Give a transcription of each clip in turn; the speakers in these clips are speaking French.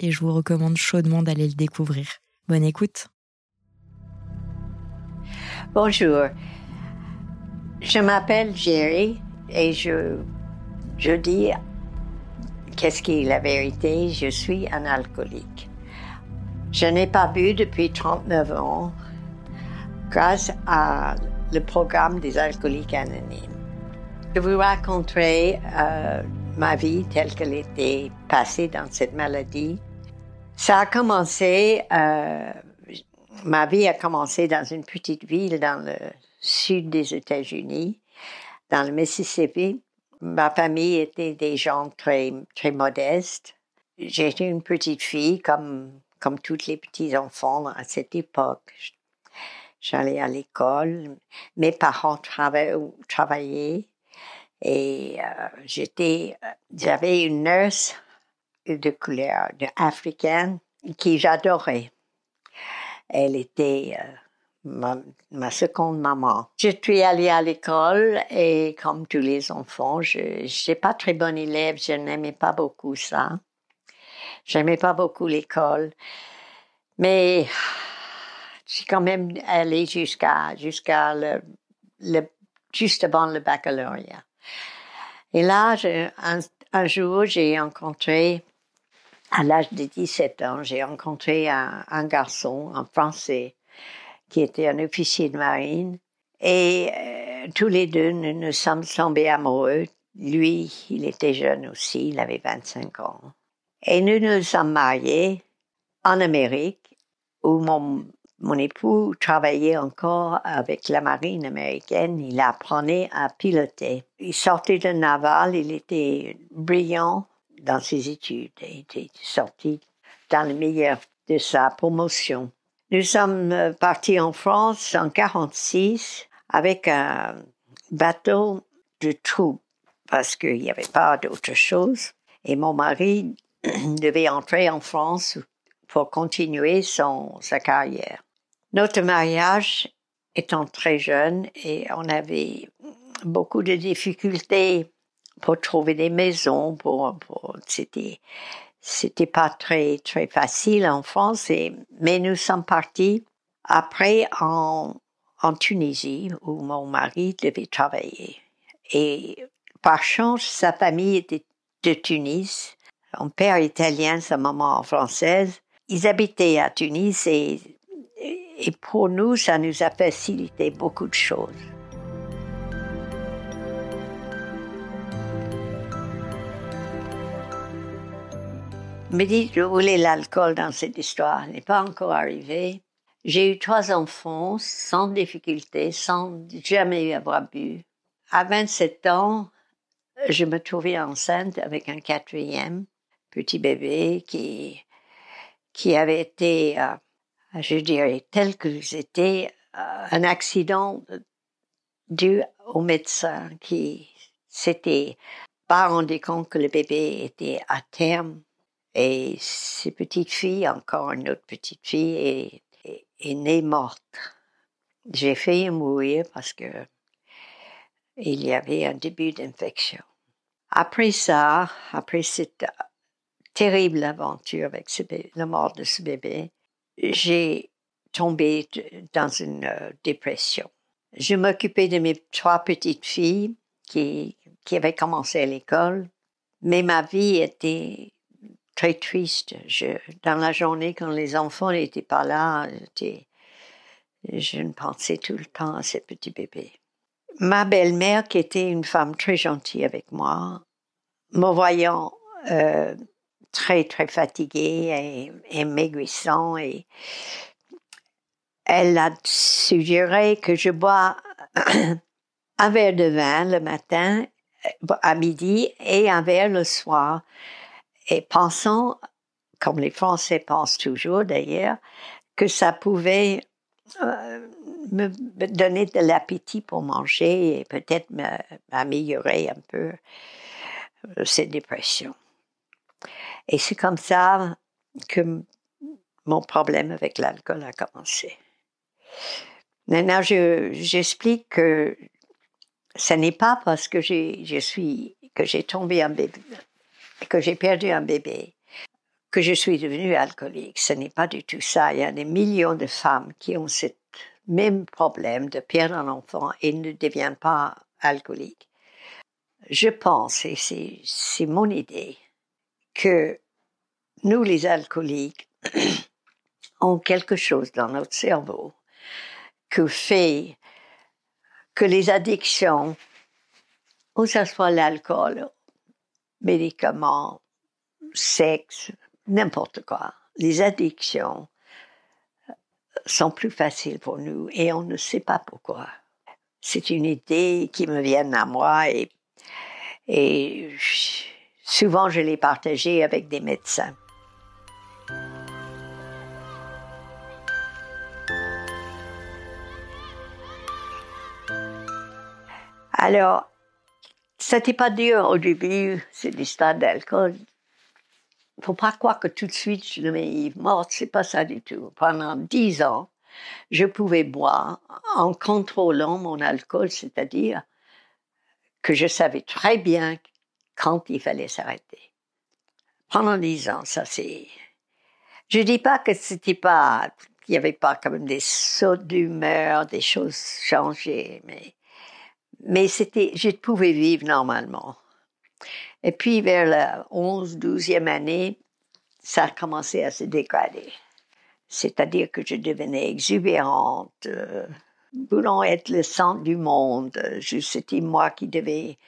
et je vous recommande chaudement d'aller le découvrir. Bonne écoute. Bonjour, je m'appelle Jerry et je, je dis qu'est-ce qui est la vérité, je suis un alcoolique. Je n'ai pas bu depuis 39 ans grâce à le programme des alcooliques anonymes. Je vous raconterai euh, ma vie telle qu'elle était passée dans cette maladie. Ça a commencé, euh, ma vie a commencé dans une petite ville dans le sud des États-Unis, dans le Mississippi. Ma famille était des gens très, très modestes. J'étais une petite fille comme, comme tous les petits enfants à cette époque. J'allais à l'école. Mes parents travaillaient et euh, j'étais, j'avais une nurse de couleur africaine qui j'adorais. Elle était euh, ma, seconde maman. Je suis allée à l'école et comme tous les enfants, je n'étais pas très bonne élève, je n'aimais pas beaucoup ça. J'aimais pas beaucoup l'école. Mais j'ai quand même allé jusqu'à jusqu'à juste avant le baccalauréat. Et là, je, un, jour, j'ai rencontré, à l'âge de 17 ans, j'ai rencontré un, garçon, un Français, qui était un officier de marine. Et euh, tous les deux, nous nous sommes tombés amoureux. Lui, il était jeune aussi, il avait 25 ans. Et nous nous sommes mariés en Amérique, où mon mon époux travaillait encore avec la marine américaine. Il apprenait à piloter. Il sortait de naval. Il était brillant dans ses études. Il était sorti dans le meilleur de sa promotion. Nous sommes euh, partis en France en 46 avec un bateau de troupes parce qu'il n'y avait pas d'autre chose. Et mon mari devait entrer en France pour continuer son, sa carrière. Notre mariage étant très jeune et on avait beaucoup de difficultés pour trouver des maisons, pour, pour c'était c'était pas très très facile en France mais nous sommes partis après en en Tunisie où mon mari devait travailler. Et par chance sa famille était de Tunis. Son père italien sa maman française. Ils habitaient à Tunis et et pour nous, ça nous a facilité beaucoup de choses. Me dites, je voulais l'alcool dans cette histoire, n'est pas encore arrivé. J'ai eu trois enfants sans difficulté, sans jamais avoir bu. À 27 ans, je me trouvais enceinte avec un quatrième petit bébé qui, qui avait été euh, je dirais, tel que c'était euh, un accident dû au médecin qui s'était pas rendu compte que le bébé était à terme et ses petites filles, encore une autre petite fille, est, née morte. J'ai failli mourir parce que il y avait un début d'infection. Après ça, après cette terrible aventure avec ce la mort de ce bébé, j'ai tombé dans une euh, dépression. Je m'occupais de mes trois petites filles qui avaient commencé à l'école, mais ma vie était très triste. Je, dans la journée, quand les enfants n'étaient pas là, je pensais tout le temps à ces petits bébés. Ma belle-mère, qui était une femme très gentille avec moi, me voyant euh, très, très fatigué et, maigrissant et elle a suggéré que je bois un verre de vin le matin, à midi et un verre le soir. Et pensant comme les Français pensent toujours d'ailleurs, que ça pouvait euh, me donner de l'appétit pour manger et peut-être m'améliorer un peu euh, cette dépression. Et c'est comme ça que mon problème avec l'alcool a commencé. Maintenant, j'explique que ce n'est pas parce que je suis que j'ai tombé bébé, que j'ai perdu un bébé, que je suis devenue alcoolique. Ce n'est pas du tout ça. Il y a des millions de femmes qui ont ce même problème de perdre un enfant et ne deviennent pas alcooliques. Je pense, et c'est mon idée, que nous, les alcooliques, ont quelque chose dans notre cerveau que fait que les addictions, ou ce soit l'alcool, médicaments, sexe, n'importe quoi, les addictions sont plus faciles pour nous et on ne sait pas pourquoi. C'est une idée qui me vient à moi et, et souvent je l'ai partagée avec des médecins. Alors, c'était pas dur au début, c'est l'histoire d'alcool. Faut pas croire que tout de suite je devenais morte, c'est pas ça du tout. Pendant dix ans, je pouvais boire en contrôlant mon alcool, c'est-à-dire que je savais très bien quand il fallait s'arrêter. Pendant dix ans, ça c'est. Je dis pas que c'était pas, qu'il y avait pas quand même des sauts d'humeur, des choses changées, mais mais c'était, je pouvais vivre normalement. Et puis vers la 11, 12e année, ça a commencé à se dégrader. C'est-à-dire que je devenais exubérante, euh, voulant être le centre du monde. C'était moi qui devais,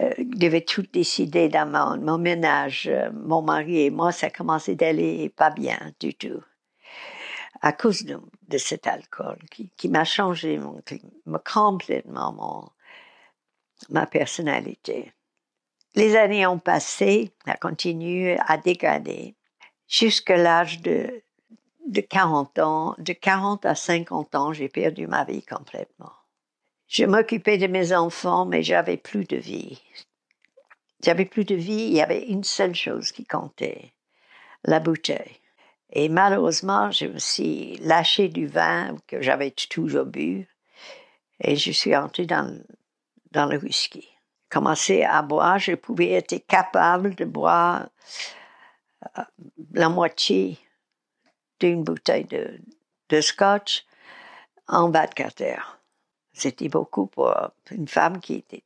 euh, tout décider dans mon, mon ménage. Mon mari et moi, ça commençait d'aller pas bien du tout à cause de, cet alcool qui, m'a changé mon, complètement mon, ma personnalité. Les années ont passé, a continué à dégrader jusqu'à l'âge de, de 40 ans. De 40 à 50 ans, j'ai perdu ma vie complètement. Je m'occupais de mes enfants, mais j'avais plus de vie. J'avais plus de vie, il y avait une seule chose qui comptait, la bouteille. Et malheureusement, me suis lâché du vin que j'avais toujours bu et je suis entré dans, dans le whisky. Commencé à boire, je pouvais être capable de boire euh, la moitié d'une bouteille de, de scotch en 24 heures. C'était beaucoup pour une femme qui était.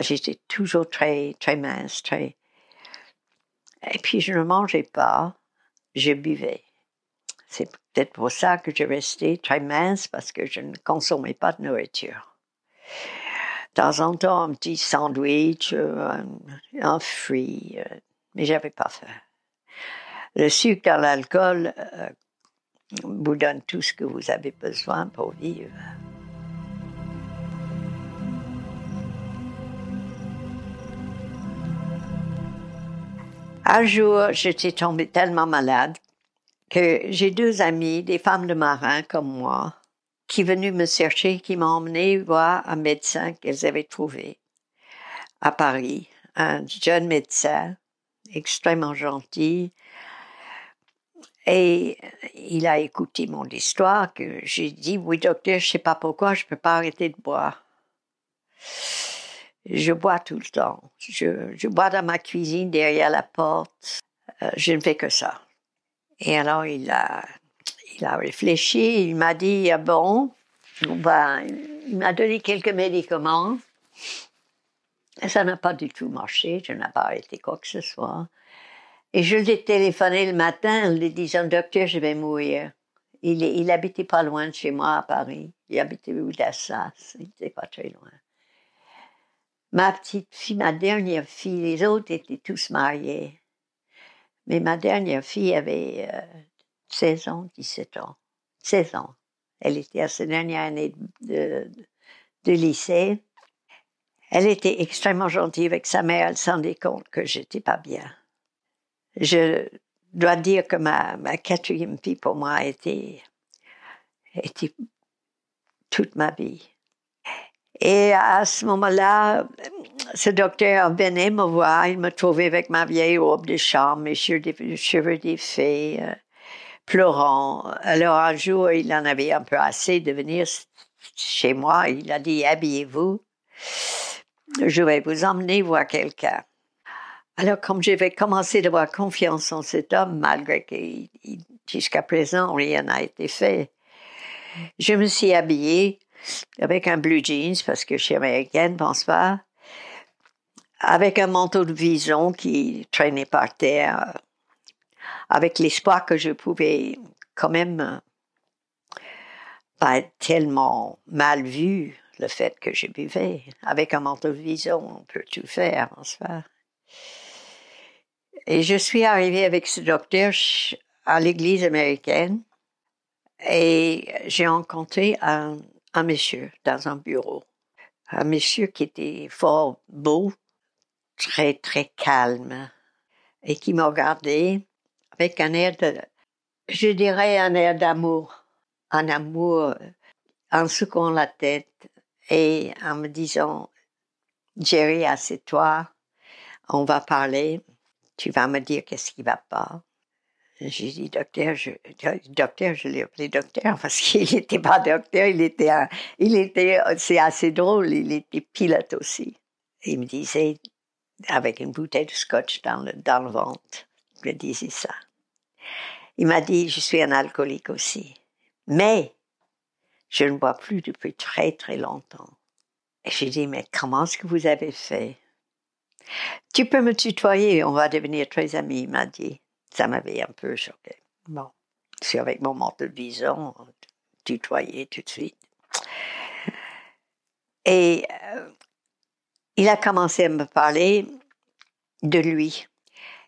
J'étais toujours très, très mince, très. Et puis je ne mangeais pas je buvais. C'est peut-être pour ça que je restais très mince parce que je ne consommais pas de nourriture. De temps en temps, un petit sandwich, un, un fruit, euh, mais j'avais pas faim. Le sucre dans l'alcool euh, vous donne tout ce que vous avez besoin pour vivre. Un jour, j'étais tombée tellement malade que j'ai deux amies, des femmes de marins comme moi, qui venaient me chercher, qui m'ont emmené voir un médecin qu'elles avaient trouvé à Paris, un jeune médecin extrêmement gentil. Et il a écouté mon histoire que j'ai dit, oui docteur, je sais pas pourquoi, je peux pas arrêter de boire. Je bois tout le temps. Je, bois dans ma cuisine derrière la porte. Euh, je ne fais que ça. Et alors il a, il a réfléchi. Il m'a dit ah bon, ben, il m'a donné quelques médicaments. Et ça n'a pas du tout marché. Je n'ai pas arrêté quoi que ce soit. Et je lui ai téléphoné le matin en lui disant docteur, je vais mourir. Il, il habitait pas loin de chez moi à Paris. Il habitait rue d'Assas. Il n'était pas très loin. Ma petite fille, ma dernière fille, les autres étaient tous mariés. Mais ma dernière fille avait 16 euh, ans, 17 ans. 16 ans. Elle était à sa dernière année de, lycée. Elle était extrêmement gentille avec sa mère. Elle s'en rendait compte que j'étais pas bien. Je dois dire que ma, quatrième fille pour moi été, été toute ma vie. Et à ce moment-là, ce docteur venait me voir, il me trouvait avec ma vieille robe de chambre, mes cheveux défaits, euh, pleurant. Alors un jour, il en avait un peu assez de venir chez moi. Il a dit, habillez-vous. Je vais vous emmener voir quelqu'un. Alors, comme j'avais commencé d'avoir confiance en cet homme, malgré que jusqu'à présent rien n'a été fait, je me suis habillée avec un blue jeans parce que je suis américaine, pense pas, avec un manteau de vison qui traînait par terre, avec l'espoir que je pouvais quand même pas être tellement mal vu le fait que je buvais. Avec un manteau de vison, on peut tout faire, pense pas. Et je suis arrivée avec ce docteur à l'église américaine et j'ai rencontré un, un monsieur dans un bureau. Un monsieur qui était fort beau, très, très calme et qui m'a regardé avec un air de, je dirais un air d'amour, un amour en secouant la tête et en me disant, Jerry, assieds-toi, on va parler tu vas me dire qu'est-ce qui va pas. J'ai dit, docteur, je, docteur, je l'ai appelé docteur parce qu'il n'était pas docteur, il était, il était, c'est assez drôle, il était pilote aussi. Il me disait, avec une bouteille de scotch dans le, dans le ventre, il me disait ça. Il m'a dit, je suis un alcoolique aussi. Mais, je ne bois plus depuis très très longtemps. J'ai dit, mais comment est-ce que vous avez fait? Tu peux me tutoyer, on va devenir très amis, il m'a dit. Ça m'avait un peu choqué. Bon, c'est avec mon manteau de vison, tutoyer tout de suite. Et euh, il a commencé à me parler de lui.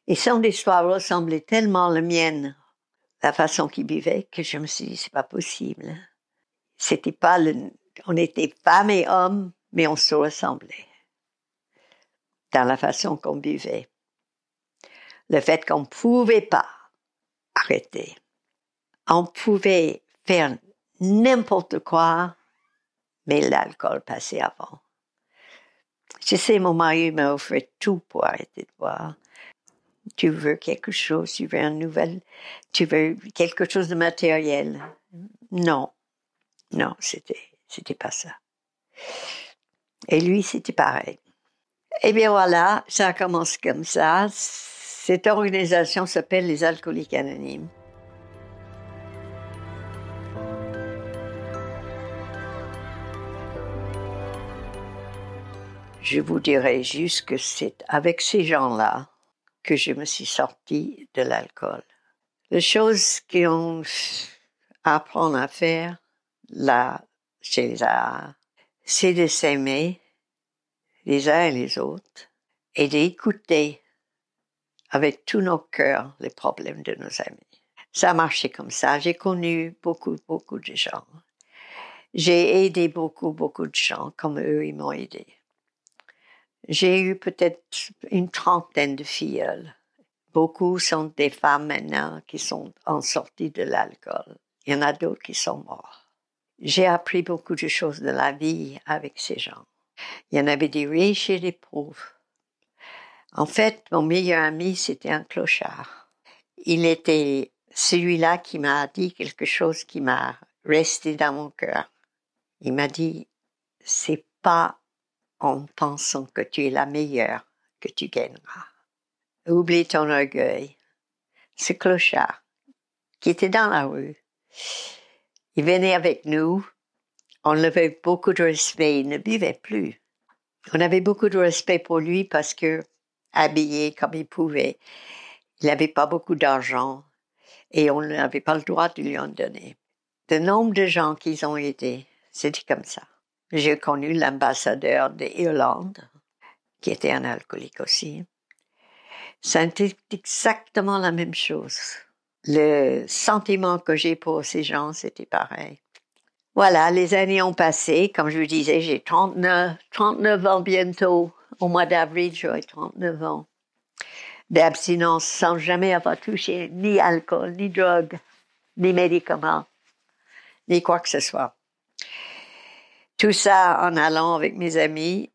Et son histoire ressemblait tellement à la mienne, la façon qu'il vivait, que je me suis dit, c'est pas possible. C'était pas le, on était femme et homme, mais on se ressemblait dans la façon qu'on vivait. Le fait qu'on ne pouvait pas arrêter. On pouvait faire n'importe quoi, mais l'alcool passait avant. Je sais, mon mari m'a offert tout pour arrêter de boire. Tu veux quelque chose, tu veux une nouvelle, tu veux quelque chose de matériel? Non, non, c'était, c'était pas ça. Et lui, c'était pareil. Eh bien voilà, ça commence comme ça. Cette organisation s'appelle les Alcooliques Anonymes. Je vous dirais juste que c'est avec ces gens-là que je me suis sortie de l'alcool. Les choses qu'on apprend à faire là, chez les c'est de s'aimer, les uns et les autres et d'écouter avec tous nos cœurs les problèmes de nos amis. Ça a marché comme ça. J'ai connu beaucoup, beaucoup de gens. J'ai aidé beaucoup, beaucoup de gens comme eux, ils m'ont aidé. J'ai eu peut-être une trentaine de filles. Beaucoup sont des femmes maintenant qui sont en sortie de l'alcool. Il y en a d'autres qui sont morts. J'ai appris beaucoup de choses de la vie avec ces gens. Il y en avait des riches et des pauvres. En fait, mon meilleur ami, c'était un clochard. Il était celui-là qui m'a dit quelque chose qui m'a resté dans mon cœur. Il m'a dit, c'est pas en pensant que tu es la meilleure que tu gagneras. Oublie ton orgueil. Ce clochard, qui était dans la rue, il venait avec nous on avait beaucoup de respect. Il ne buvait plus. On avait beaucoup de respect pour lui parce que, habillé comme il pouvait, il n'avait pas beaucoup d'argent et on n'avait pas le droit de lui en donner. Le nombre de gens qu'ils ont aidés, c'était comme ça. J'ai connu l'ambassadeur d'Irlande, qui était un alcoolique aussi. C'était exactement la même chose. Le sentiment que j'ai pour ces gens, c'était pareil. Voilà, les années ont passé. Comme je vous disais, j'ai 39, 39 ans bientôt. Au mois d'avril, j'aurai 39 ans. d'abstinence sans jamais avoir touché ni alcool, ni drogue, ni médicaments, ni quoi que ce soit. Tout ça en allant avec mes amis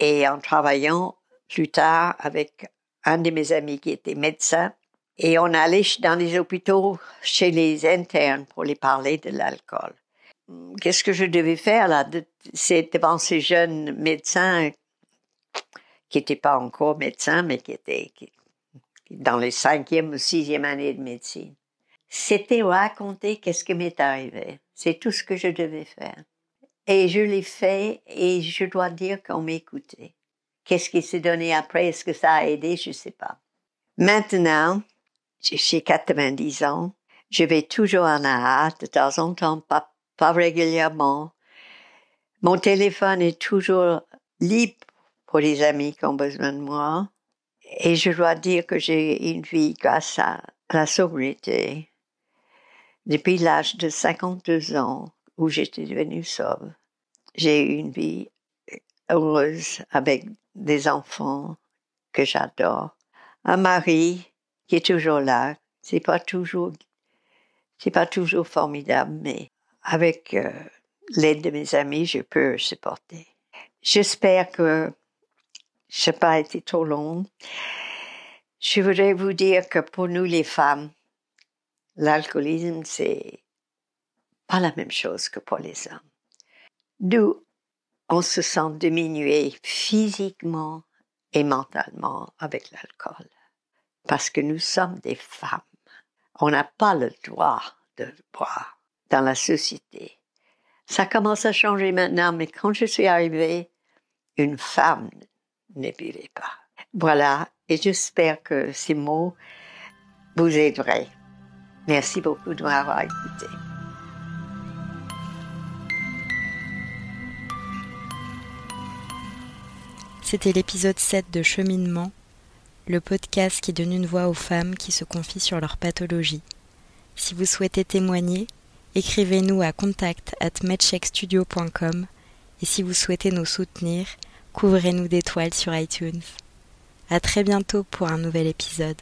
et en travaillant plus tard avec un de mes amis qui était médecin. Et on allait dans les hôpitaux chez les internes pour les parler de l'alcool. Qu'est-ce que je devais faire là? C'est devant ces jeunes médecins qui n'étaient pas encore médecins, mais qui étaient dans les cinquième ou sixième années de médecine. C'était raconter qu'est-ce qui m'est arrivé. C'est tout ce que je devais faire. Et je l'ai fait et je dois dire qu'on m'écoutait. Qu'est-ce qui s'est donné après? Est-ce que ça a aidé? Je sais pas. Maintenant, j'ai 90 ans. Je vais toujours en AA de temps en temps, pas, pas régulièrement. Mon téléphone est toujours libre pour les amis qui ont besoin de moi. Et je dois dire que j'ai une vie grâce à la sobriété. Depuis l'âge de 52 ans où j'étais devenue sobre, j'ai une vie heureuse avec des enfants que j'adore, un mari qui est toujours là. C'est pas toujours, c'est pas toujours formidable, mais avec euh, l'aide de mes amis, je peux supporter. J'espère que je n'ai pas été trop long. Je voudrais vous dire que pour nous les femmes, l'alcoolisme, c'est pas la même chose que pour les hommes. Nous, on se sent diminué physiquement et mentalement avec l'alcool. Parce que nous sommes des femmes. On n'a pas le droit de boire dans la société. Ça commence à changer maintenant, mais quand je suis arrivée, une femme buvait pas. Voilà, et j'espère que ces mots vous aideraient. Merci beaucoup de m'avoir écouté. C'était l'épisode 7 de Cheminement, le podcast qui donne une voix aux femmes qui se confient sur leur pathologie. Si vous souhaitez témoigner, écrivez-nous à contact at et si vous souhaitez nous soutenir, couvrez-nous d'étoiles sur iTunes. À très bientôt pour un nouvel épisode.